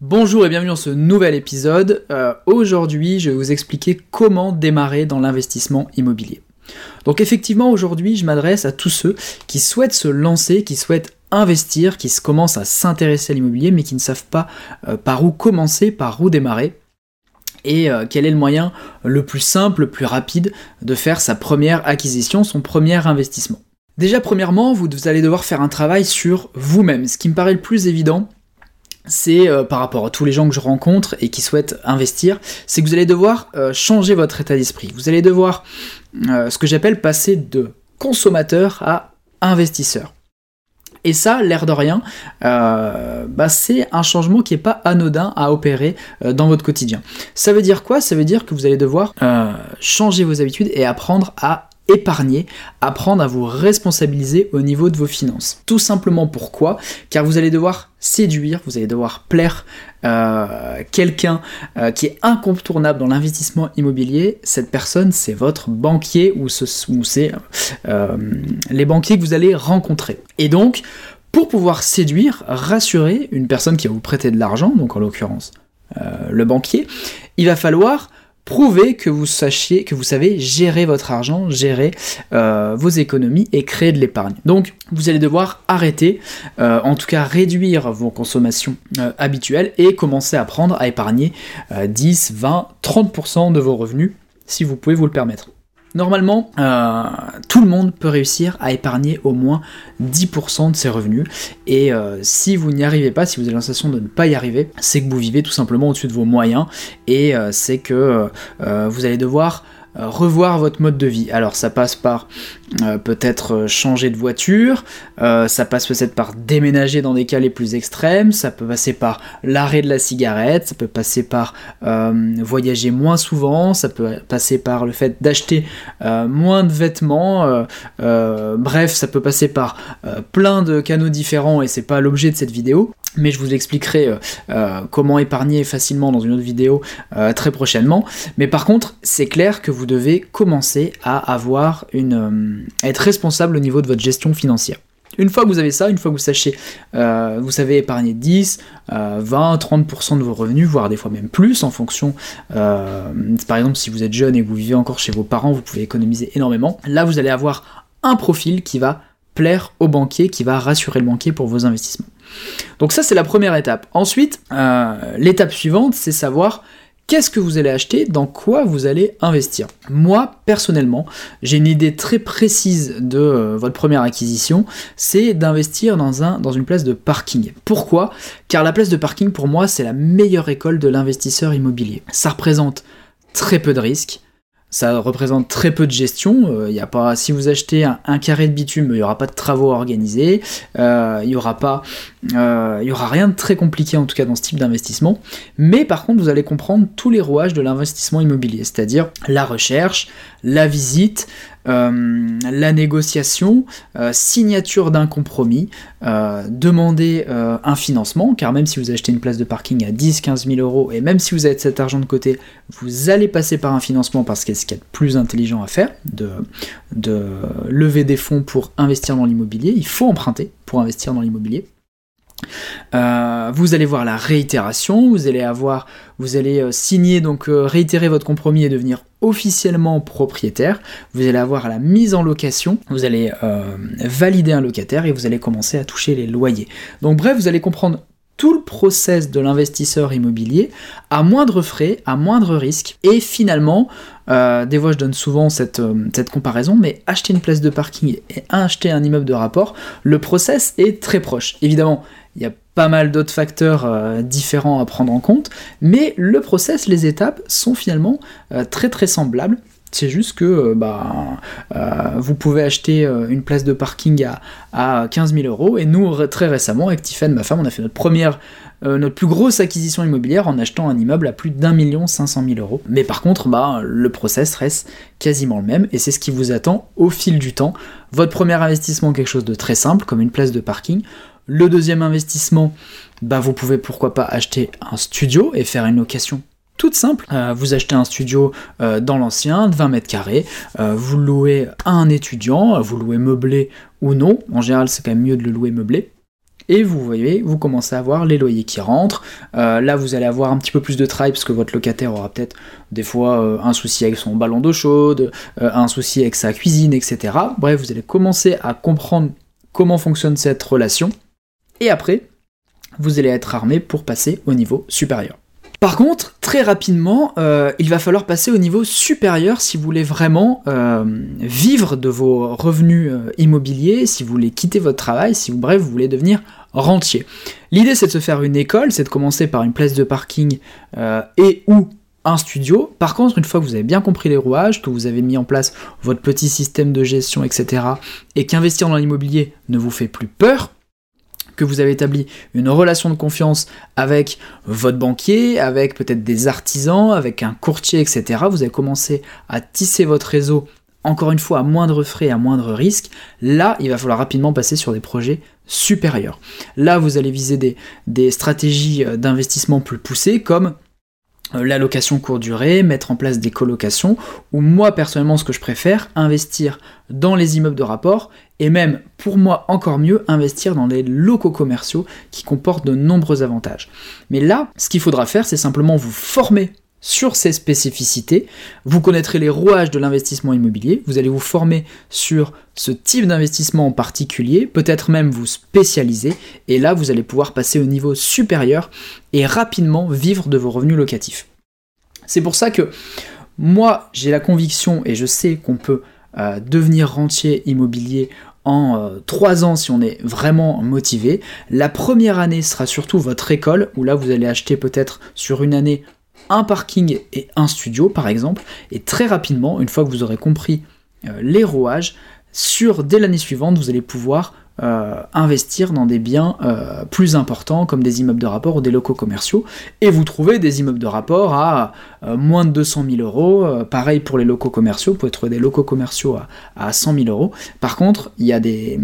Bonjour et bienvenue dans ce nouvel épisode. Euh, aujourd'hui, je vais vous expliquer comment démarrer dans l'investissement immobilier. Donc effectivement, aujourd'hui, je m'adresse à tous ceux qui souhaitent se lancer, qui souhaitent investir, qui commencent à s'intéresser à l'immobilier, mais qui ne savent pas euh, par où commencer, par où démarrer. Et euh, quel est le moyen le plus simple, le plus rapide de faire sa première acquisition, son premier investissement? Déjà, premièrement, vous allez devoir faire un travail sur vous-même. Ce qui me paraît le plus évident, c'est euh, par rapport à tous les gens que je rencontre et qui souhaitent investir, c'est que vous allez devoir euh, changer votre état d'esprit. Vous allez devoir, euh, ce que j'appelle, passer de consommateur à investisseur. Et ça, l'air de rien, bah, c'est un changement qui n'est pas anodin à opérer dans votre quotidien. Ça veut dire quoi? Ça veut dire que vous allez devoir changer vos habitudes et apprendre à épargner, apprendre à vous responsabiliser au niveau de vos finances. Tout simplement pourquoi? Car vous allez devoir séduire, vous allez devoir plaire euh, quelqu'un euh, qui est incontournable dans l'investissement immobilier. Cette personne, c'est votre banquier ou, c'est euh, les banquiers que vous allez rencontrer. Et donc, pour pouvoir séduire, rassurer une personne qui va vous prêter de l'argent, donc en l'occurrence le banquier, il va falloir prouver que vous sachiez, que vous savez gérer votre argent, gérer euh, vos économies et créer de l'épargne. Donc vous allez devoir arrêter, euh, en tout cas réduire vos consommations euh, habituelles et commencer à apprendre à épargner 10, 20, 30% de vos revenus si vous pouvez vous le permettre. Normalement, euh, tout le monde peut réussir à épargner au moins 10% de ses revenus. Et euh, si vous n'y arrivez pas, si vous avez l'impression de ne pas y arriver, c'est que vous vivez tout simplement au-dessus de vos moyens. Et euh, c'est que vous allez devoir revoir votre mode de vie. Alors ça passe par euh, peut-être euh, changer de voiture, ça passe peut-être par déménager dans des cas les plus extrêmes, ça peut passer par l'arrêt de la cigarette, ça peut passer par voyager moins souvent, ça peut passer par le fait d'acheter moins de vêtements, bref, ça peut passer par plein de canaux différents et c'est pas l'objet de cette vidéo mais je vous expliquerai comment épargner facilement dans une autre vidéo très prochainement. Mais par contre, c'est clair que vous devez commencer à avoir une, euh, être responsable au niveau de votre gestion financière. Une fois que vous avez ça, une fois que vous sachez, euh, vous savez épargner 10, 20, 30% de vos revenus, voire des fois même plus en fonction, euh, par exemple si vous êtes jeune et que vous vivez encore chez vos parents, vous pouvez économiser énormément. Là, vous allez avoir un profil qui va plaire au banquier, qui va rassurer le banquier pour vos investissements. Donc ça, c'est la première étape. Ensuite, l'étape suivante, c'est savoir Qu'est-ce que vous allez acheter Dans quoi vous allez investir Moi, personnellement, j'ai une idée très précise de euh, votre première acquisition, c'est d'investir dans, un, dans une place de parking. Pourquoi? Car la place de parking, pour moi, c'est la meilleure école de l'investisseur immobilier. Ça représente très peu de risques, ça représente très peu de gestion. Euh, y a pas, si vous achetez un, carré de bitume, il n'y aura pas de travaux organisés, euh, il n'y euh, il y aura rien de très compliqué en tout cas dans ce type d'investissement. Mais par contre, vous allez comprendre tous les rouages de l'investissement immobilier, c'est-à-dire la recherche, la visite, euh, la négociation, euh, signature d'un compromis, euh, demander un financement, car même si vous achetez une place de parking à 10-15 000 euros, et même si vous avez cet argent de côté, vous allez passer par un financement parce que ce qu'il y a de plus intelligent à faire, de lever des fonds pour investir dans l'immobilier, il faut emprunter pour investir dans l'immobilier. Euh, vous allez voir la réitération, vous allez avoir, vous allez euh, signer donc euh, réitérer votre compromis et devenir officiellement propriétaire. Vous allez avoir la mise en location, vous allez valider un locataire et vous allez commencer à toucher les loyers. Donc bref, vous allez comprendre tout le process de l'investisseur immobilier à moindre frais, à moindre risque. Et finalement, des fois je donne souvent cette, cette, comparaison, mais acheter une place de parking et acheter un immeuble de rapport, le process est très proche. Évidemment, il y a pas mal d'autres facteurs euh, différents à prendre en compte, mais le process, les étapes sont finalement euh, très très semblables. C'est juste que euh, bah, vous pouvez acheter une place de parking à, à 15 000 euros, et nous, très récemment, avec Tiffany, ma femme, on a fait notre première notre plus grosse acquisition immobilière en achetant un immeuble à plus d'un million cinq cent mille euros. Mais par contre, bah, le process reste quasiment le même et c'est ce qui vous attend au fil du temps. Votre premier investissement, quelque chose de très simple, comme une place de parking. Le deuxième investissement, bah vous pouvez pourquoi pas acheter un studio et faire une location toute simple. Euh, vous achetez un studio euh, dans l'ancien de 20 mètres carrés, euh, vous louez à un étudiant, vous louez meublé ou non. En général, c'est quand même mieux de le louer meublé. et vous voyez, vous commencez à avoir les loyers qui rentrent. Là, vous allez avoir un petit peu plus de travail parce que votre locataire aura peut-être des fois un souci avec son ballon d'eau chaude, un souci avec sa cuisine, etc. Bref, vous allez commencer à comprendre comment fonctionne cette relation. Et après, vous allez être armé pour passer au niveau supérieur. Par contre, très rapidement, euh, il va falloir passer au niveau supérieur si vous voulez vraiment euh, vivre de vos revenus euh, immobiliers, si vous voulez quitter votre travail, si vous, bref, vous voulez devenir rentier. L'idée, c'est de se faire une école, c'est de commencer par une place de parking et ou un studio. Par contre, une fois que vous avez bien compris les rouages, que vous avez mis en place votre petit système de gestion, etc., et qu'investir dans l'immobilier ne vous fait plus peur, que vous avez établi une relation de confiance avec votre banquier, avec peut-être des artisans, avec un courtier, etc., vous avez commencé à tisser votre réseau, encore une fois, à moindre frais, à moindre risque, là, il va falloir rapidement passer sur des projets supérieurs. Là, vous allez viser des, des stratégies euh, d'investissement plus poussées, comme la location court durée, mettre en place des colocations, ou moi personnellement ce que je préfère, investir dans les immeubles de rapport, et même pour moi encore mieux, investir dans les locaux commerciaux qui comportent de nombreux avantages. Mais là, ce qu'il faudra faire, c'est simplement vous former sur ces spécificités, vous connaîtrez les rouages de l'investissement immobilier, vous allez vous former sur ce type d'investissement en particulier, peut-être même vous spécialiser, et là vous allez pouvoir passer au niveau supérieur et rapidement vivre de vos revenus locatifs. C'est pour ça que moi j'ai la conviction et je sais qu'on peut euh, devenir rentier immobilier en 3 euh, ans si on est vraiment motivé. La première année sera surtout votre école, où là vous allez acheter peut-être sur une année un parking et un studio par exemple, et très rapidement, une fois que vous aurez compris euh, les rouages, sur dès l'année suivante, vous allez pouvoir euh, investir dans des biens euh, plus importants comme des immeubles de rapport ou des locaux commerciaux et vous trouvez des immeubles de rapport à moins de 200 000 euros. pareil pour les locaux commerciaux, vous pouvez trouver des locaux commerciaux à, à 100 000 euros. Par contre, il y a des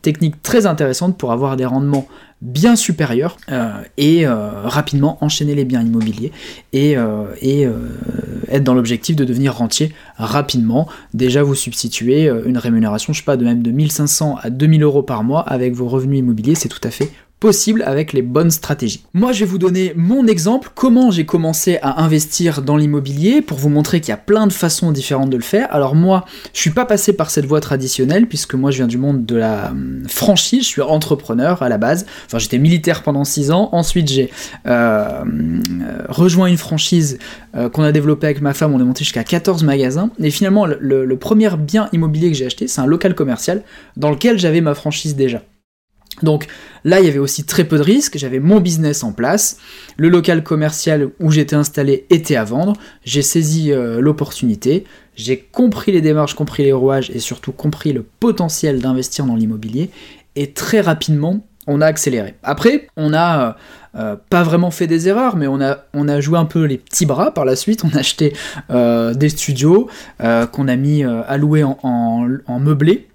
techniques très intéressantes pour avoir des rendements bien supérieur euh, et euh, rapidement enchaîner les biens immobiliers et, euh, et être dans l'objectif de devenir rentier rapidement. Déjà vous substituer une rémunération, je sais pas, de même de 1500 à 2000 euros par mois avec vos revenus immobiliers, c'est tout à fait avec les bonnes stratégies. Moi, je vais vous donner mon exemple, comment j'ai commencé à investir dans l'immobilier pour vous montrer qu'il y a plein de façons différentes de le faire. Alors moi, je suis pas passé par cette voie traditionnelle puisque moi je viens du monde de la hum, franchise, je suis entrepreneur à la base. Enfin, j'étais militaire pendant 6 ans. Ensuite, j'ai euh, hum, rejoint une franchise euh, qu'on a développée avec ma femme. On est monté jusqu'à 14 magasins. Et finalement, le premier bien immobilier que j'ai acheté, c'est un local commercial dans lequel j'avais ma franchise déjà. Donc là, il y avait aussi très peu de risques, j'avais mon business en place, le local commercial où j'étais installé était à vendre, j'ai saisi euh, l'opportunité, j'ai compris les démarches, compris les rouages et surtout compris le potentiel d'investir dans l'immobilier, et très rapidement, on a accéléré. Après, on a euh, euh, pas vraiment fait des erreurs, mais on a joué un peu les petits bras par la suite, on a acheté des studios qu'on a mis à louer en meublé,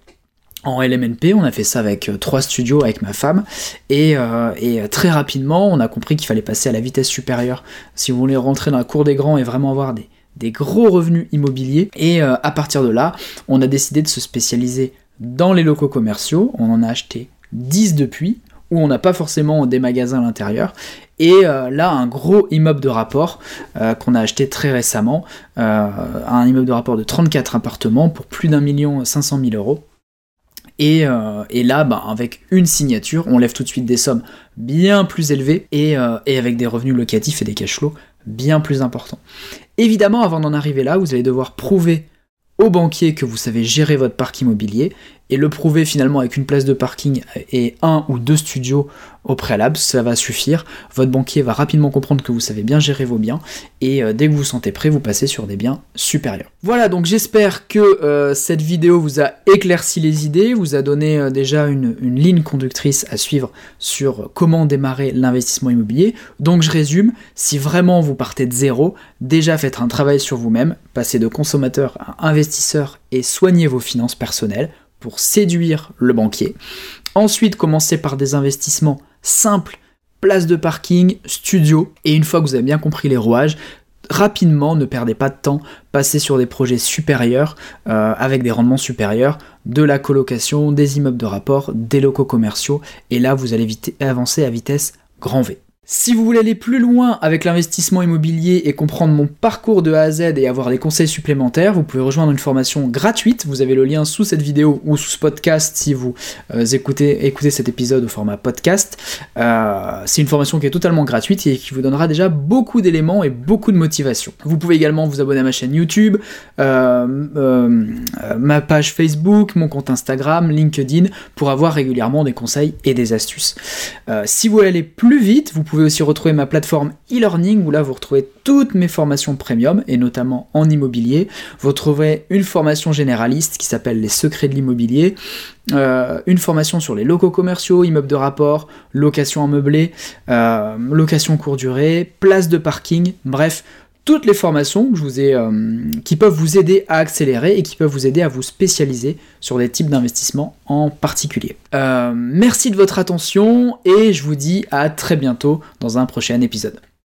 en LMNP, on a fait ça avec euh, trois studios avec ma femme, et, euh, euh, très rapidement, on a compris qu'il fallait passer à la vitesse supérieure si vous voulez rentrer dans la cour des grands et vraiment avoir des, gros revenus immobiliers. Et à partir de là, on a décidé de se spécialiser dans les locaux commerciaux. On en a acheté 10 depuis, où on n'a pas forcément des magasins à l'intérieur. Et là, un gros immeuble de rapport qu'on a acheté très récemment, un immeuble de rapport de 34 appartements pour plus d'un million 500 mille euros. Euh, et, là, bah, avec une signature, on lève tout de suite des sommes bien plus élevées et, euh, et avec des revenus locatifs et des cash flows bien plus importants. Évidemment, avant d'en arriver là, vous allez devoir prouver au banquier que vous savez gérer votre parc immobilier et le prouver finalement avec une place de parking et un ou deux studios au préalable, ça va suffire. Votre banquier va rapidement comprendre que vous savez bien gérer vos biens et euh, dès que vous vous sentez prêt, vous passez sur des biens supérieurs. Voilà, donc j'espère que euh, cette vidéo vous a éclairci les idées, vous a donné euh, déjà une, une, ligne conductrice à suivre sur comment démarrer l'investissement immobilier. Donc je résume, si vraiment vous partez de zéro, déjà faites un travail sur vous-même, passez de consommateur à investisseur et soignez vos finances personnelles pour séduire le banquier. Ensuite, commencez par des investissements simples, place de parking, studio, et une fois que vous avez bien compris les rouages, rapidement, ne perdez pas de temps, passez sur des projets supérieurs euh, avec des rendements supérieurs, de la colocation, des immeubles de rapport, des locaux commerciaux, et là vous allez avancer à vitesse grand V. Si vous voulez aller plus loin avec l'investissement immobilier et comprendre mon parcours de A à Z et avoir des conseils supplémentaires, vous pouvez rejoindre une formation gratuite. Vous avez le lien sous cette vidéo ou sous ce podcast si vous euh, écoutez, écoutez cet épisode au format podcast. Euh, c'est une formation qui est totalement gratuite et qui vous donnera déjà beaucoup d'éléments et beaucoup de motivation. Vous pouvez également vous abonner à ma chaîne YouTube, euh, ma page Facebook, mon compte Instagram, LinkedIn pour avoir régulièrement des conseils et des astuces. si vous voulez aller plus vite, vous pouvez aussi retrouver ma plateforme e-learning où là vous retrouvez toutes mes formations premium et notamment en immobilier. Vous retrouverez une formation généraliste qui s'appelle Les secrets de l'immobilier, euh, une formation sur les locaux commerciaux, immeubles de rapport, location en meublé, euh, location court durée, place de parking, bref, toutes les formations que je vous ai, euh, qui peuvent vous aider à accélérer et qui peuvent vous aider à vous spécialiser sur des types d'investissements en particulier. Euh, merci de votre attention et je vous dis à très bientôt dans un prochain épisode.